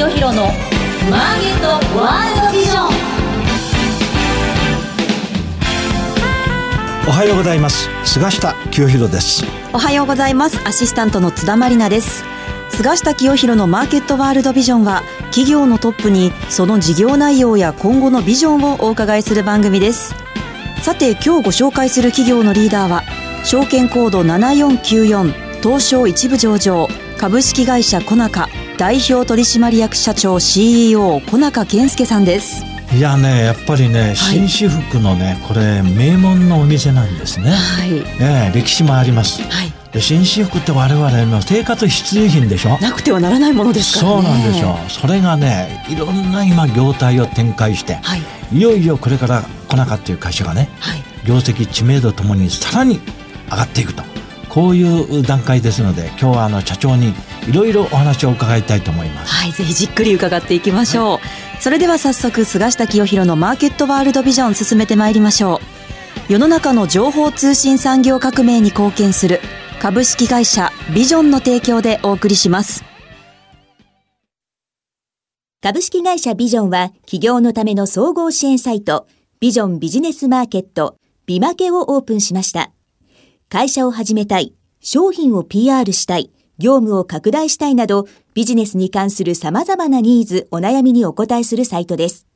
清弘のマーケットワールドビジョン。おはようございます。菅下清弘です。おはようございます。アシスタントの津田まりなです。菅下清弘のマーケットワールドビジョンは企業のトップにその事業内容や今後のビジョンをお伺いする番組です。さて今日ご紹介する企業のリーダーは証券コード7494東証一部上場株式会社コナカ代表取締役社長 CEO 小中健介さんです。いやねやっぱりね、紳士服のねこれ名門のお店なんですね、はい。ええ歴史もあります、はい。で紳士服って我々の生活必需品でしょ？なくてはならないものですからね。そうなんですよ。それがねいろんな今業態を展開して、はい。いよいよこれからコナカっていう会社がねはい。業績知名度ともにさらに上がっていくとこういう段階ですので今日はあの社長にいろいろお話を伺いたいと思いますはい、ぜひじっくり伺っていきましょう。それでは早速、菅下清弘のマーケットワールドビジョン進めてまいりましょう。世の中の情報通信産業革命に貢献する株式会社ビジョンの提供でお送りします。株式会社ビジョンは企業のための総合支援サイトビジョンビジネスマーケットビマケをオープンしました。会社を始めたい、商品を PR したい、業務を拡大したいなどビジネスに関する様々なニーズ、お悩みにお答えするサイトです。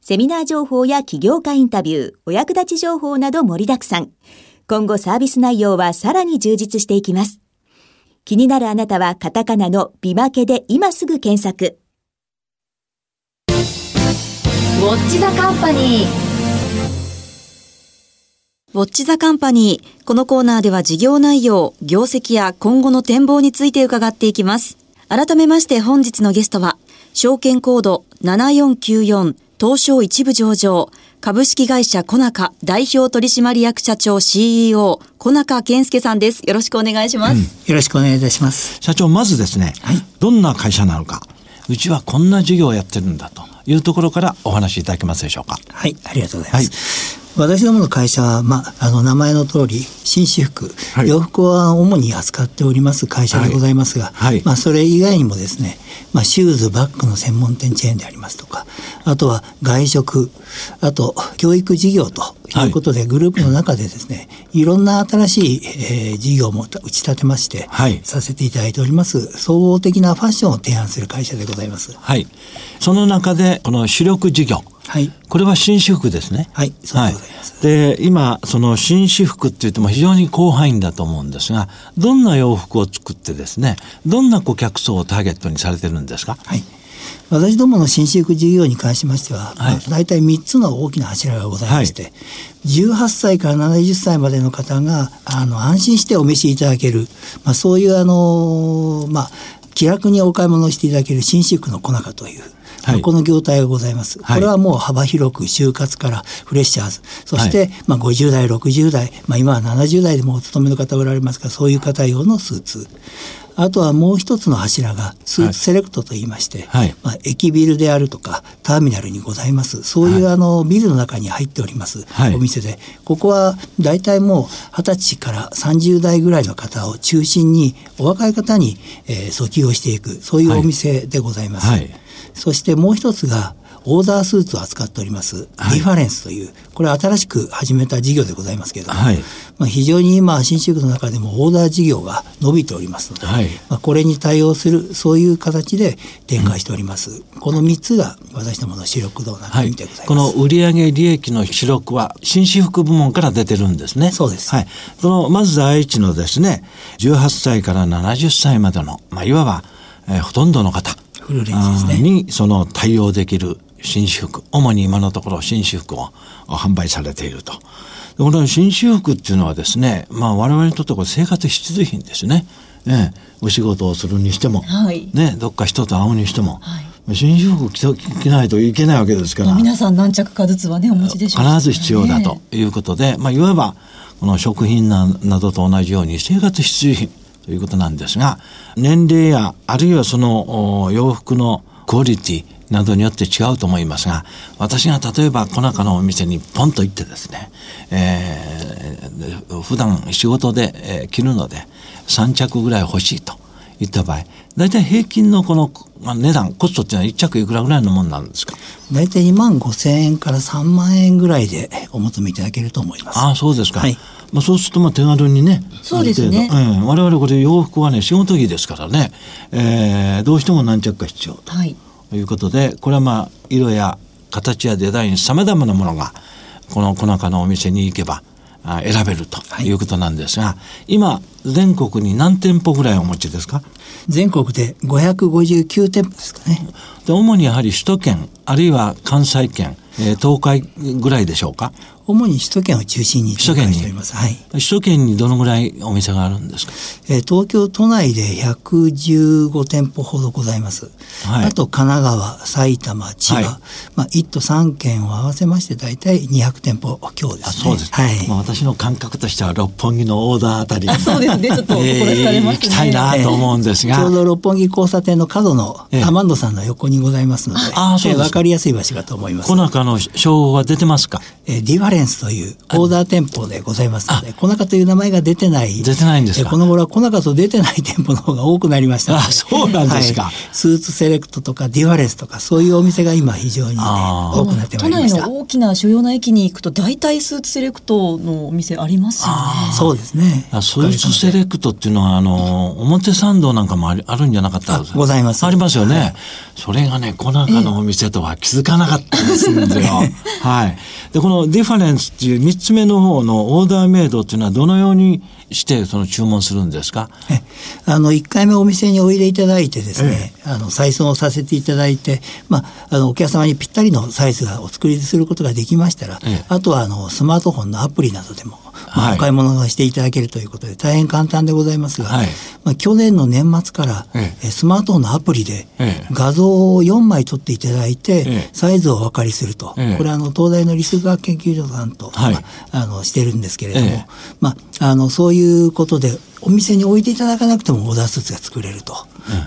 セミナー情報や起業家インタビュー、お役立ち情報など盛りだくさん。今後サービス内容はさらに充実していきます。気になるあなたはカタカナのビマケで今すぐ検索。ウォッチザカンパニーウォッチザカンパニー。このコーナーでは事業内容、業績や今後の展望について伺っていきます。改めまして本日のゲストは、証券コード7494東証一部上場株式会社コナカ代表取締役社長 CEO 小中健介さんです。よろしくお願いします。よろしくお願いいたします。社長まずですね、どんな会社なのかうちはこんな事業をやってるんだというところからお話しいただけますでしょうかはい、ありがとうございます。私どもの会社は、まあ、あの、名前の通り、紳士服、はい。洋服は主に扱っております会社でございますが、はい。はい。まあ、それ以外にもですね、まあ、シューズ、バッグの専門店チェーンでありますとか、あとは外食、あと、教育事業とい。うことで、グループの中でですね、いろんな新しい、えー事業も打ち立てまして、はい。させていただいております、総合的なファッションを提案する会社でございます。はい。その中でこの主力事業。はい。これは紳士服ですね。はい。そうでございます。で今その紳士服って言っても非常に広範囲だと思うんですがどんな洋服を作ってですねどんな顧客層をターゲットにされてるんですか？はい。私どもの新築事業に関しましては、はいまあ大体3つの大きな柱がございまして、18歳から70歳までの方があの安心してお召しいただける、まあ、そういうあの、まあ、気楽にお買い物をしていただける新築の小中という。この業態がございます。はいこれはもう幅広く就活からフレッシャーズ、そして、まあ50代、60代、まあ今は70代でもお勤めの方おられますが、そういう方用のスーツ。あとはもう一つの柱がスーツセレクトと言いまして、はい。まあ、駅ビルであるとかターミナルにございます。そういう、あのビルの中に入っております、はい。お店で。ここは大体もう20歳から30代ぐらいの方を中心にお若い方に、えー訴求をしていくそういうお店でございます、はい。そしてもう一つがオーダースーツを扱っております、はい。リファレンスというこれは新しく始めた事業でございますけれども、はい。まあ、非常に今新宿の中でもオーダー事業が伸びておりますので、はい。まあ、これに対応するそういう形で展開しております、この3つが私どもの主力動なはい。意味でございます、この売上利益の主力は紳士服部門から出てるんですね。そうです。はい。そのまず第一のですね、18歳から70歳までの、まあ、いわば、えーほとんどの方フルレンジですね。にその対応できる紳士服、主に今のところ紳士服を販売されていると。でこの紳士服っていうのはですね、まあ我々にとってこれ生活必需品ですね。ええお仕事をするにしても、はいね、どっか人と会うにしても、はい紳士服着ないといけないわけですから。皆さん何着かずつはね、お持ちでしょうしね必ず必要だということで、まあ、いわばこの食品ななどと同じように生活必需品ということなんですが年齢やあるいはそのお洋服のクオリティなどによって違うと思いますが私が例えば小中のお店にポンと行ってですね、えー、普段仕事で、えー着るので3着ぐらい欲しいといった場合、大体平均のこのまあ値段、コストっていうのは1着いくらぐらいのもんなんですか？大体2万5千円から3万円ぐらいでお求めいただけると思います。ああ、そうですか。はいまあ、そうするとまあ手軽にね。そうですねある程度うん。我々これ洋服はね、仕事着ですからね、えーどうしても何着か必要と。はい。ということでこれはまあ色や形やデザインさまざまなものがこの小中のお店に行けばあ選べるとい。うことなんですが、今全国に何店舗ぐらいお持ちですか？全国で559店舗ですかね。で主にやはり首都圏あるいは関西圏、えー東海ぐらいでしょうか？主に首都圏を中心に展開しております。はい。首都圏にどのぐらいお店があるんですか？えー東京都内で115店舗ほどございます。はい。あと神奈川、埼玉、千葉、はい。まあ1都3県を合わせまして大体200店舗強ですね。あそうです、はい。まあ、私の感覚としては六本木のオーダーあたり。そうですね。ちょっと心惹かれますね。行きたいなと思うんですが、ちょうど六本木交差点の角のええ。アマンドさんの横にございますので、ああそうでえーわかりやすい場所かと思います。コナカの商号は出てますか？えーディファレンスというオーダー店舗でございますので、コナカという名前が出てない。出てないんですか？えーこの頃はコナカと出てない店舗の方が多くなりましたので。あそうなんですかはいスーツセレクトとかディファレンスとかそういうお店が今非常に、ね、多くなってまいりました。都内の大きな主要な駅に行くと大体スーツセレクトのお店ありますよね。そうですね。あスーツセレクトっていうのは、あの、表参道なんかもありあるんじゃなかったですか？あございますありますよね。それがね、コナカのお店とは気づかなかったんですよ。はい。で、このディファレンスっていう三つ目の方のオーダーメイドっていうのはどのようにしてその注文するんですか？えあの、1回目お店においでいただいてですね、あの、採寸をさせていただいて、まあ、あの、お客様にぴったりのサイズがお作りすることができましたら、ええ。あとは、あの、スマートフォンのアプリなどでも、まあはいお買い物をしていただけるということで、大変簡単でございますが、はい。まあ、去年の年末から、ええ。えスマートフォンのアプリでええ、画像を4枚撮っていただいて、ええ。サイズをお分かりすると、ええ。これはあの、東大の理数学研究所さんと、はい。まあ、あの、してるんですけれども、ええ。まあ、あの、そういうことで、お店に置いていただかなくてもオーダースーツが作れると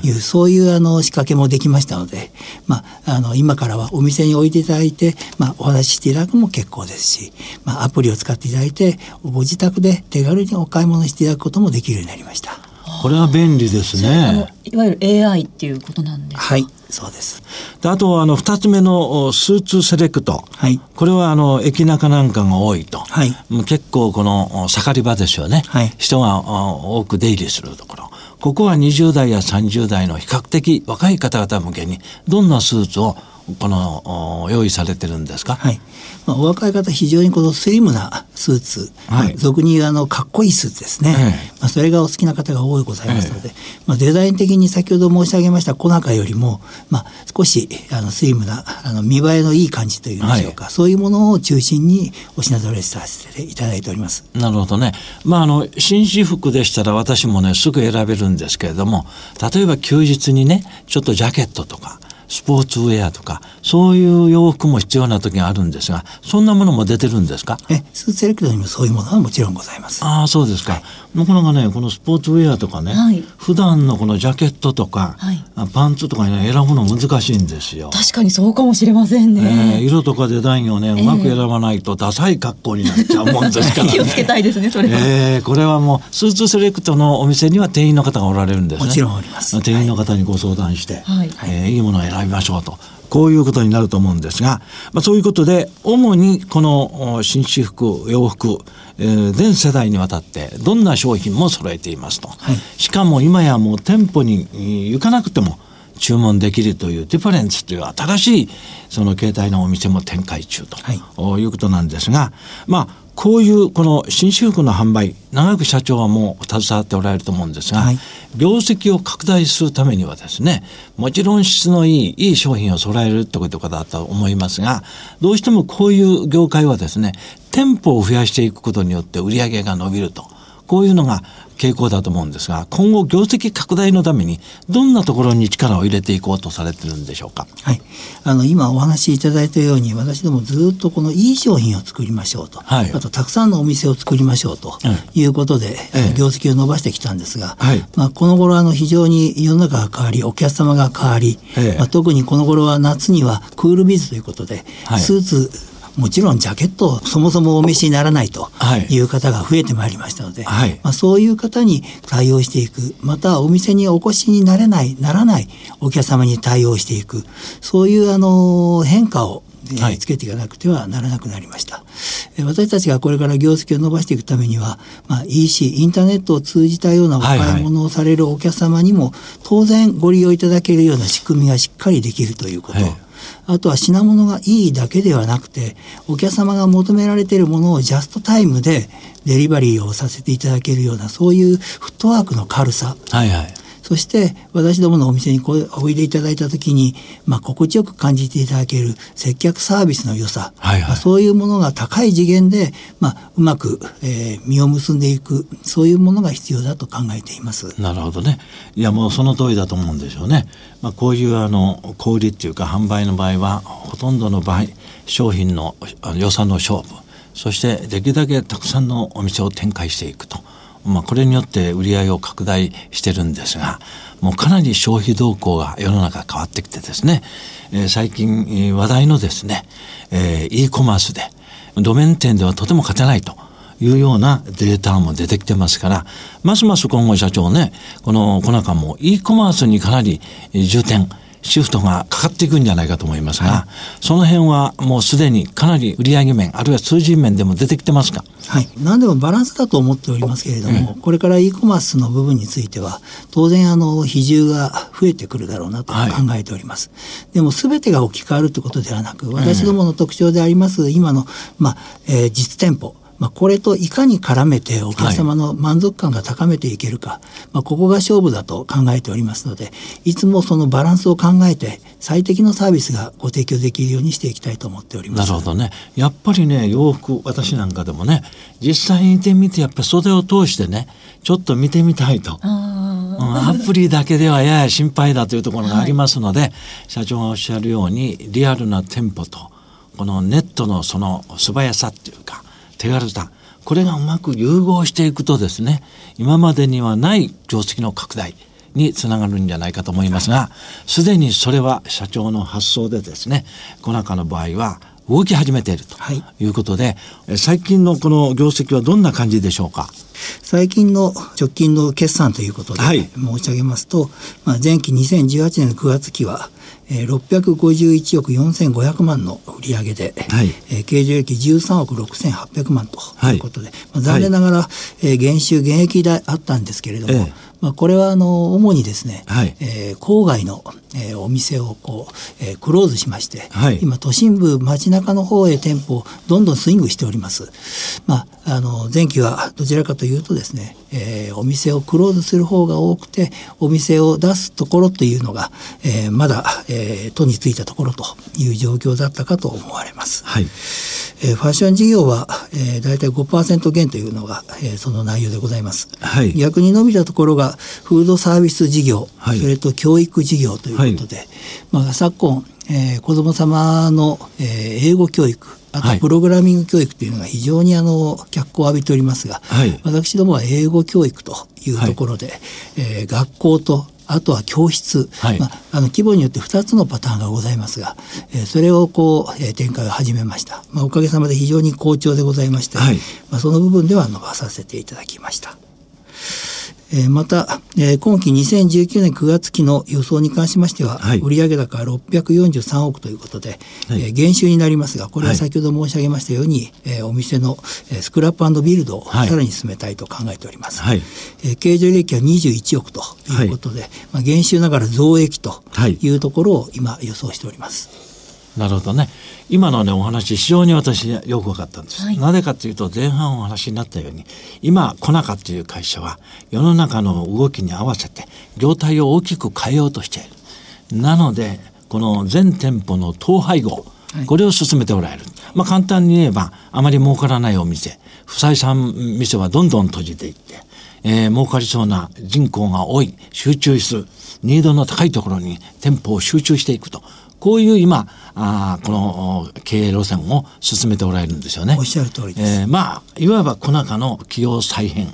いう、そういうあの仕掛けもできましたので、まあ、あの、今からはお店に置いていただいて、まあ、お話ししていただくのも結構ですし、まあ、アプリを使っていただいて、ご自宅で手軽にお買い物していただくこともできるようになりました。これは便利ですね。いわゆる AI っていうことなんですか。はい、そうです。であと、あの、二つ目のおスーツセレクト。はいこれは、あの、駅中なんかが多いと。はいもう結構、この、お盛り場ですよね。はい人がお多く出入りするところ。ここは20代や30代の比較的若い方々向けに、どんなスーツを、この、お用意されてるんですか？はい。まあ、お若い方、非常にこのスリムなスーツ、はいまあ俗に言うあの、かっこいいスーツですね。ええまあ、それがお好きな方が多いございますので、まあ、デザイン的に先ほど申し上げました小中よりも、まあ、少しあのスリムなあの見栄えのいい感じというんでしょうか、そういうものを中心にお品揃えさせていただいております。なるほどね。まあ、あの、紳士服でしたら私もね、すぐ選べるんですけれども、例えば休日にね、ちょっとジャケットとか、スポーツウェアとか、そういう洋服も必要な時があるんですが、そんなものも出てるんですか？えスーツセレクトにもそういうものはもちろんございます。ああ、そうですか。なかなかね、このスポーツウェアとかね、はい普段のこのジャケットとか、はいあパンツとかね、選ぶの難しいんですよ。確かにそうかもしれませんえね。ー色とかデザインをね、うまく選ばないとダサい格好になっちゃうもんですから、ね。気をつけたいですね、それは。えーこれはもうスーツセレクトのお店には店員の方がおられるんですね。もちろんおります店員の方にご相談して、はいえーいいものを選びましょうと。こういうことになると思うんですが、まあ、そういうことで、主にこのお紳士服、洋服、えー全世代にわたってどんな商品も揃えていますと。はいしかも今やもう店舗にえー行かなくても注文できるというディファレンスという新しいその携帯のお店も展開中と、はいい、うことなんですが、まあ、こういうこの紳士服の販売、長く社長はもう携わっておられると思うんですが、はい業績を拡大するためにはですね、もちろん質のいい、いい商品を揃えるってことだと思いますが、どうしてもこういう業界はですね、店舗を増やしていくことによって売り上げが伸びると。こういうのが傾向だと思うんですが、今後業績拡大のためにどんなところに力を入れていこうとされてるんでしょうか？はい、あの今お話しいただいたように私どもずっとこのいい商品を作りましょうと、はい。あとたくさんのお店を作りましょうということで、ええ。業績を伸ばしてきたんですが、はい。まあ、この頃あの非常に世の中が変わりお客様が変わり、ええ。まあ、特にこの頃は夏にはクールビズということで、はい。スーツもちろんジャケットをそもそもお召しにならないとい。う方が増えてまいりましたので、はい、まあ、そういう方に対応していく。またお店にお越しになれないならないお客様に対応していく。そういうあの変化をはい、つけていかなくてはならなくなりました。私たちがこれから業績を伸ばしていくためには、まあ、EC、インターネットを通じたようなお買い物をされるお客様にも、当然ご利用いただけるような仕組みがしっかりできるということ。はいあとは品物がいいだけではなくて、お客様が求められているものをジャストタイムでデリバリーをさせていただけるような、そういうフットワークの軽さ。はいはい。そして私どものお店においでいただいた時に、まあ、心地よく感じていただける接客サービスの良さ、はいはい、まあ、そういうものが高い次元で、まあ、うまく、えー、実を結んでいくそういうものが必要だと考えています。なるほどねいやもうその通りだと思うんでしょうね。まあ、こういうあの小売りっていうか販売の場合はほとんどの場合商品の予算の勝負そしてできるだけたくさんのお店を展開していくと。まあ、これによって売り上げを拡大してるんですがもうかなり消費動向が世の中変わってきてですね、えー、最近話題のですね、えー、e コマースで路面店ではとても勝てないというようなデータも出てきてますから、ますます今後社長ね、このコナカも e コマースにかなり重点、シフトがかかっていくんじゃないかと思いますが、はい、その辺はもうすでにかなり売上面あるいは数字面でも出てきてますか？はい。何でもバランスだと思っておりますけれども、うん、これから e コマースの部分については当然あの比重が増えてくるだろうなと考えております、はい、でも全てが置き換わるということではなく私どもの特徴であります今の、まあえー、実店舗まあ、これといかに絡めてお客様の満足感が高めていけるか、はい、まあ、ここが勝負だと考えておりますのでいつもそのバランスを考えて最適のサービスがご提供できるようにしていきたいと思っております。なるほどね。やっぱりね洋服私なんかでもね実際に見てみてやっぱり袖を通してねちょっと見てみたいと。アプリだけではやや心配だというところがありますので、はい、社長がおっしゃるようにリアルな店舗とこのネットのその素早さっていうか手軽さ。これがうまく融合していくとですね今までにはない業績の拡大につながるんじゃないかと思いますがすでにそれは社長の発想でですねコナカの場合は動き始めているとい。うことで、はい、最近のこの業績はどんな感じでしょうか？最近の直近の決算ということで申し上げますと、はい、まあ、前期2018年の9月期はえー、651億4500万の売り上げで、はい。えー、経常益13億6800万とい。うことで、はい、まあ、残念ながら、はい、えー、減収減益であったんですけれども、えーまあ、これはあの主にですね、はい、えー、郊外の、えー、お店をこう、えー、クローズしまして、はい、今都心部街中の方へ店舗をどんどんスイングしております。まあ、あの前期はどちらかというとですね、えー、お店をクローズする方が多くてお店を出すところというのが、えー、まだ、えー、都についたところという状況だったかと思われます。はいえー、ファッション事業は、えー、大体5%減というのが、えー、その内容でございます。はい、逆に伸びたところがフードサービス事業、はい、それと教育事業ということで、はい、まあ、昨今、えー、子ども様の、えー、英語教育あとプログラミング教育というのが非常にあの脚光を浴びておりますが、はい、私どもは英語教育というところで、はい、えー、学校とあとは教室、はい、まあ、あの規模によって2つのパターンがございますが、えー、それをこう、えー、展開を始めました、まあ、おかげさまで非常に好調でございまして、はい、まあ、その部分では伸ばさせていただきました。えー、また、えー、今期2019年9月期の予想に関しましては、はい、売上高643億ということで、はい、えー、減収になりますがこれは先ほど申し上げましたように、はい、えー、お店の、えー、スクラップビルドをさらに進めたいと考えております、はい。えー、経常利益は21億ということで、まあ、減収ながら増益というところを今予想しております。なるほどね。今のねお話非常に私よく分かったんです。はい、なぜかというと前半お話になったように今コナカという会社は世の中の動きに合わせて業態を大きく変えようとしている。なのでこの全店舗の統廃合、これを進めておられる。まあ簡単に言えばあまり儲からないお店、不採算店はどんどん閉じていって、えー、儲かりそうな人口が多い集中するニードの高いところに店舗を集中していくとこういう今、あこの経営路線を進めておられるんですよね。おっしゃる通りです。えー、まあ、いわば小中の企業再編、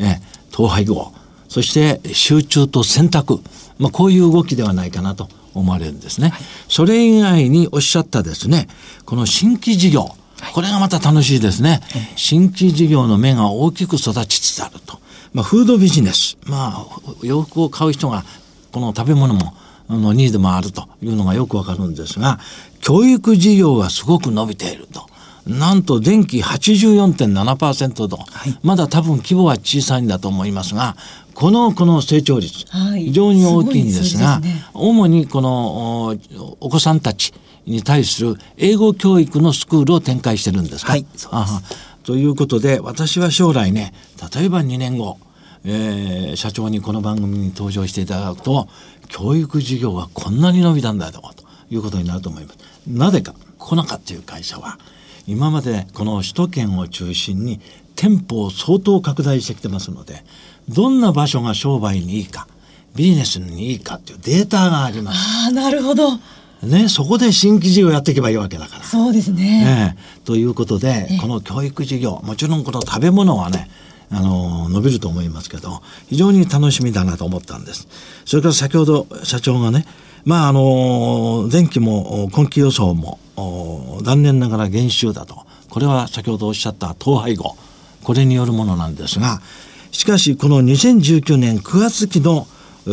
えー、統廃合、そして集中と選択、まあ、こういう動きではないかなと思われるんですね。はい、それ以外におっしゃったですね、この新規事業、これがまた楽しいですね。新規事業の芽が大きく育ちつつあると。まあ、フードビジネス。まあ、洋服を買う人が、この食べ物も、のニーズもあるというのがよくわかるんですが、教育事業がすごく伸びていると。なんと前期84.7%と、はい、まだ多分規模は小さいんだと思いますが、このこの成長率、非常に大きいんですが、すね、主にこのお子さんたちに対する英語教育のスクールを展開してるんですか？はい、ということで私は将来ね例えば2年後、えー、社長にこの番組に登場していただくと教育事業がこんなに伸びたんだということになると思います。なぜかコナカという会社は今までこの首都圏を中心に店舗を相当拡大してきてますのでどんな場所が商売にいいかビジネスにいいかっていうデータがあります。あなるほどね、そこで新規事業やっていけばいいわけだから。そうですね。ねということで、この教育事業、もちろんこの食べ物はね、あの、伸びると思いますけど、非常に楽しみだなと思ったんです。それから先ほど社長がね、まあ、あの、前期も今期予想も、残念ながら減収だと。これは先ほどおっしゃった統廃合。これによるものなんですが、しかしこの2019年9月期の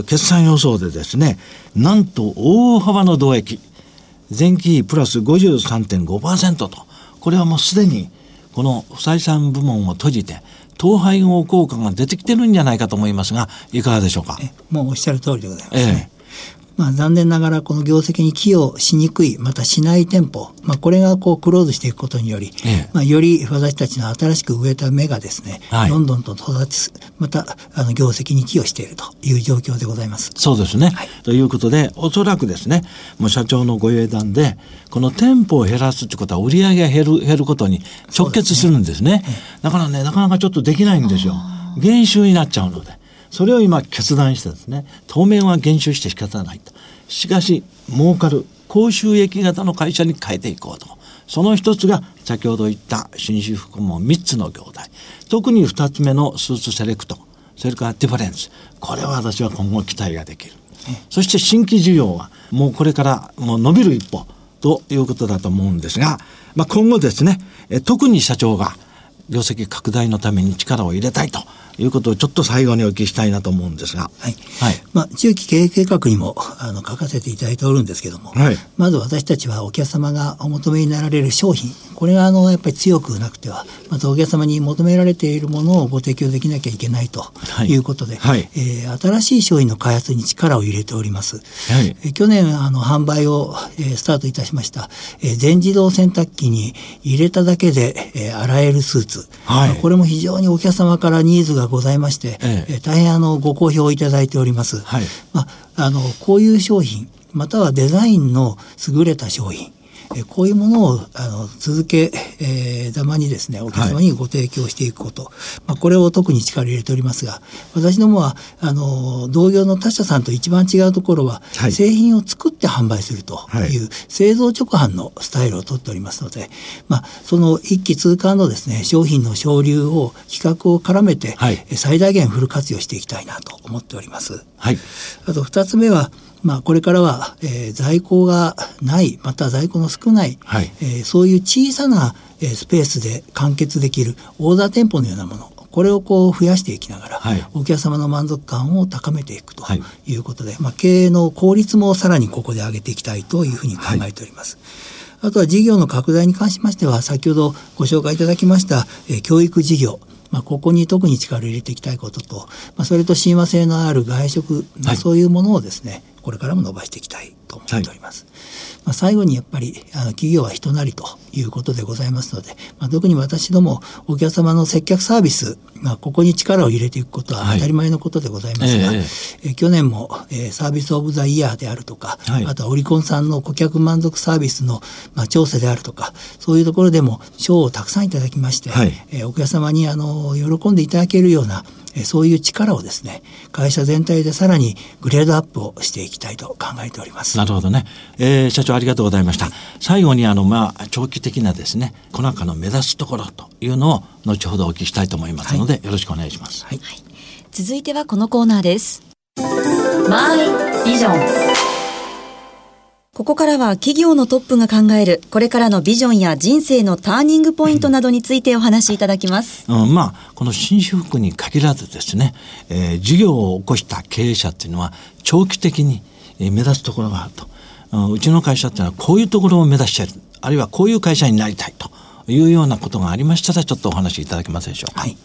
決算予想でですね、なんと大幅の増益。前期比プラス53.5%と。これはもうすでにこの不採算部門を閉じて、統廃合効果が出てきてるんじゃないかと思いますが、いかがでしょうか？もうおっしゃる通りでございます、ね、ええまあ、残念ながらこの業績に寄与しにくいまたしない店舗、まあ、これがこうクローズしていくことにより、ええ、まあ、より私たちの新しく植えた芽がですね、はい、どんどんと育ちまたあの業績に寄与しているという状況でございます。そうですね、はい、ということでおそらくですねもう社長のご英断でこの店舗を減らすということは売り上げが減る減ることに直結するんですね、ね。え、だからねなかなかちょっとできないんですよ。減収になっちゃうので。それを今決断してですね当面は減収して仕方ないと。しかし儲かる高収益型の会社に変えていこうと。その一つが先ほど言った紳士服も3つの業態。特に2つ目のスーツセレクト。それからディファレンス。これは私は今後期待ができる。そして新規事業はもうこれからもう伸びる一歩。ということだと思うんですが、まあ、今後ですね特に社長が業績拡大のために力を入れたいということをちょっと最後にお聞きしたいなと思うんですが。はい。はい、まあ、中期経営計画にも、あの、書かせていただいておるんですけども、はい、まず私たちはお客様がお求めになられる商品、これが、あの、やっぱり強くなくては、またお客様に求められているものをご提供できなきゃいけないとい。うことで、はい、えー、新しい商品の開発に力を入れております。はい、え去年、あの、販売を、えー、スタートいたしました、えー、全自動洗濯機に入れただけで、えー、洗えるスーツ、はい、これも非常にお客様からニーズがございまして、ええ、大変あのご好評いただいております。はい、まあ、あのこういう商品またはデザインの優れた商品えこういうものをあの続け、えー、ざまにですねお客様にご提供していくこと、はい、まあ、これを特に力を入れておりますが私どもはあの同業の他社さんと一番違うところは、はい、製品を作って販売するという、製造直販のスタイルをとっておりますので、まあ、その一気通貫のですね商品の省流を企画を絡めて、はい、最大限フル活用していきたいなと思っております。はい、あと2つ目はまあ、これからは、えー、在庫がないまた在庫の少ない、はい、えー、そういう小さな、えー、スペースで完結できるオーダー店舗のようなものこれをこう増やしていきながら、はい、お客様の満足感を高めていくとい。うことで、はい、まあ、経営の効率もさらにここで上げていきたいというふうに考えております。はい、あとは事業の拡大に関しましては先ほどご紹介いただきました、えー、教育事業まあ、ここに特に力を入れていきたいことと、まあ、それと親和性のある外食、まあ、そういうものをですね、これからも伸ばしていきたいと思っております。はい、まあ、最後にやっぱりあの企業は人なりということでございますので、まあ、特に私どもお客様の接客サービス、まあ、ここに力を入れていくことは当たり前のことでございますが、はい、えー、え去年も、えー、サービスオブザイヤーであるとか、はい、あとはオリコンさんの顧客満足サービスの、まあ、調査であるとかそういうところでも賞をたくさんいただきまして、はい、えー、お客様にあの喜んでいただけるようなそういう力をですね会社全体でさらにグレードアップをしていきたいと考えております。なるほどね、えー、社長ありがとうございました、はい、最後にあのまあ長期的なですねコナカの目指すところというのを後ほどお聞きしたいと思いますので、はい、よろしくお願いします、はい、続いてはこのコーナーです。マイビジョンここからは企業のトップが考えるこれからのビジョンや人生のターニングポイントなどについてお話しいただきます。うん、まあこの紳士服に限らずですね、えー事業を起こした経営者っていうのは長期的に目指すところがあると、うちの会社っていうのはこういうところを目指してるあるいはこういう会社になりたいというようなことがありましたらちょっとお話しいただけますでしょうか？はい。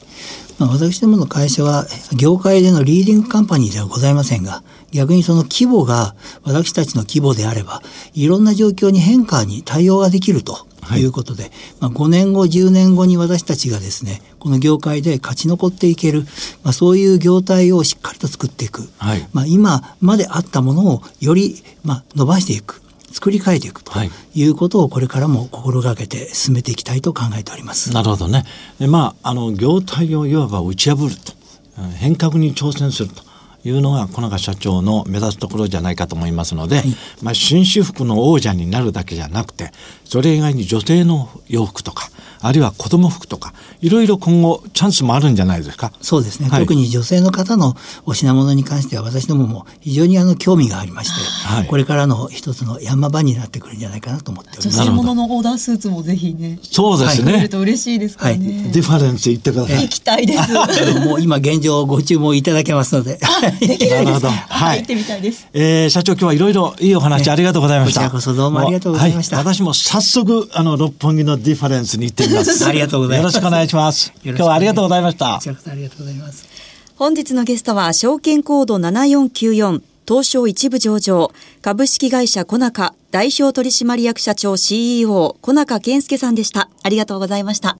まあ、私どもの会社は業界でのリーディングカンパニーではございませんが逆にその規模が私たちの規模であればいろんな状況に変化に対応ができるということで、まあ、5年後10年後に私たちがですねこの業界で勝ち残っていける、まあ、そういう業態をしっかりと作っていく、はいまあ、今まであったものをよりまあ伸ばしていく作り変えていくとはいいうことをこれからも心がけて進めていきたいと考えております。なるほどね。でまあ、あの、業態をいわば打ち破ると、うん変革に挑戦するというのが、小中社長の目指すところじゃないかと思いますので、まあ、紳士服の王者になるだけじゃなくて、それ以外に女性の洋服とか、あるいは子供服とか、いろいろ今後チャンスもあるんじゃないですか？そうですね、はい特に女性の方のお品物に関しては私どもも非常にあの興味がありまして、はいこれからの一つの山場になってくるんじゃないかなと思っております。女性もののオーダースーツもぜひね、そうですね。作れると嬉しいですからね。ディファレンス言ってください。行きたいです。もう今現状ご注文いただけますので。できるんですか。ははいい、行ってみたいです。えー社長今日はいろいろいいお話ありがとうございました。こちらこそどうもありがとうございましたは私も早速あの六本木のディファレンスに行ってみます。ありがとうございますよろしくお願いします。よろしくお願い今日はありがとうございましたこち。らこそありがとうございます。本日のゲストは証券コード7494東証一部上場株式会社コナカ代表取締役社長 CEO 小中健介さんでした。ありがとうございました。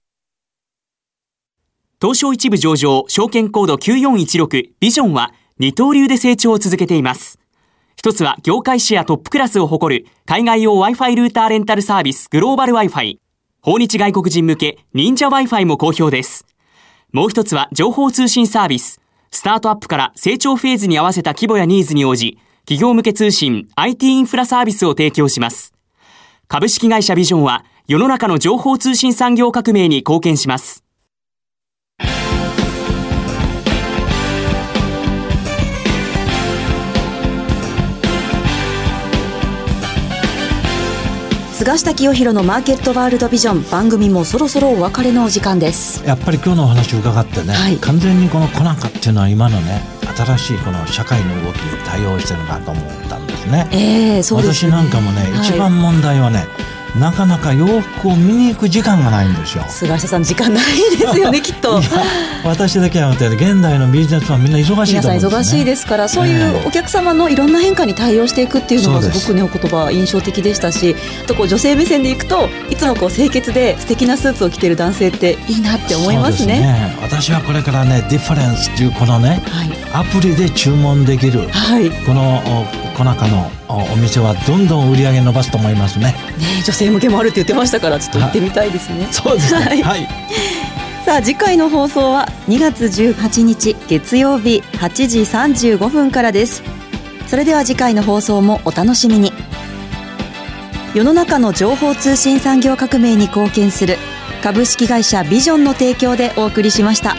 東証一部上場、証券コード9416ビジョンは二刀流で成長を続けています。一つは業界シェアトップクラスを誇る海外用 Wi-Fi ルーターレンタルサービスグローバル Wi-Fi。訪日外国人向け忍者 Wi-Fi も好評です。もう一つは情報通信サービス。スタートアップから成長フェーズに合わせた規模やニーズに応じ、企業向け通信 IT インフラサービスを提供します。株式会社ビジョンは世の中の情報通信産業革命に貢献します。菅下清弘のマーケットワールドビジョン番組もそろそろお別れのお時間です。やっぱり今日のお話を伺ってね、はい完全にこのコナカっていうのは今のね新しいこの社会の動きに対応してるなと思ったんですね。ええそうですね。私なんかもね、はい一番問題はねなかなか洋服を見に行く時間がないんですよ。菅下さん時間ないですよね きっと。私だけじゃなくて現代のビジネスはみんな忙しい皆さんと思うんです、ね、忙しいですからそういうお客様のいろんな変化に対応していくっていうのがすすごくねお言葉印象的でしたしあとこう女性目線でいくといつもこう清潔で素敵なスーツを着てる男性っていいなって思いますそうでね。私はこれからねディファレンスっていうこのねはいアプリで注文できるはい、ねこのおこの中のおお店はどんどん売り上げ伸ばすと思いますね。女性向けもあるって言ってましたからちょっと行ってみたいですね。そうですね。はいはい。さあ次回の放送は2月18日月曜日8時35分からですそれでは次回の放送もお楽しみに世の中の情報通信産業革命に貢献する株式会社ビジョンの提供でお送りしました。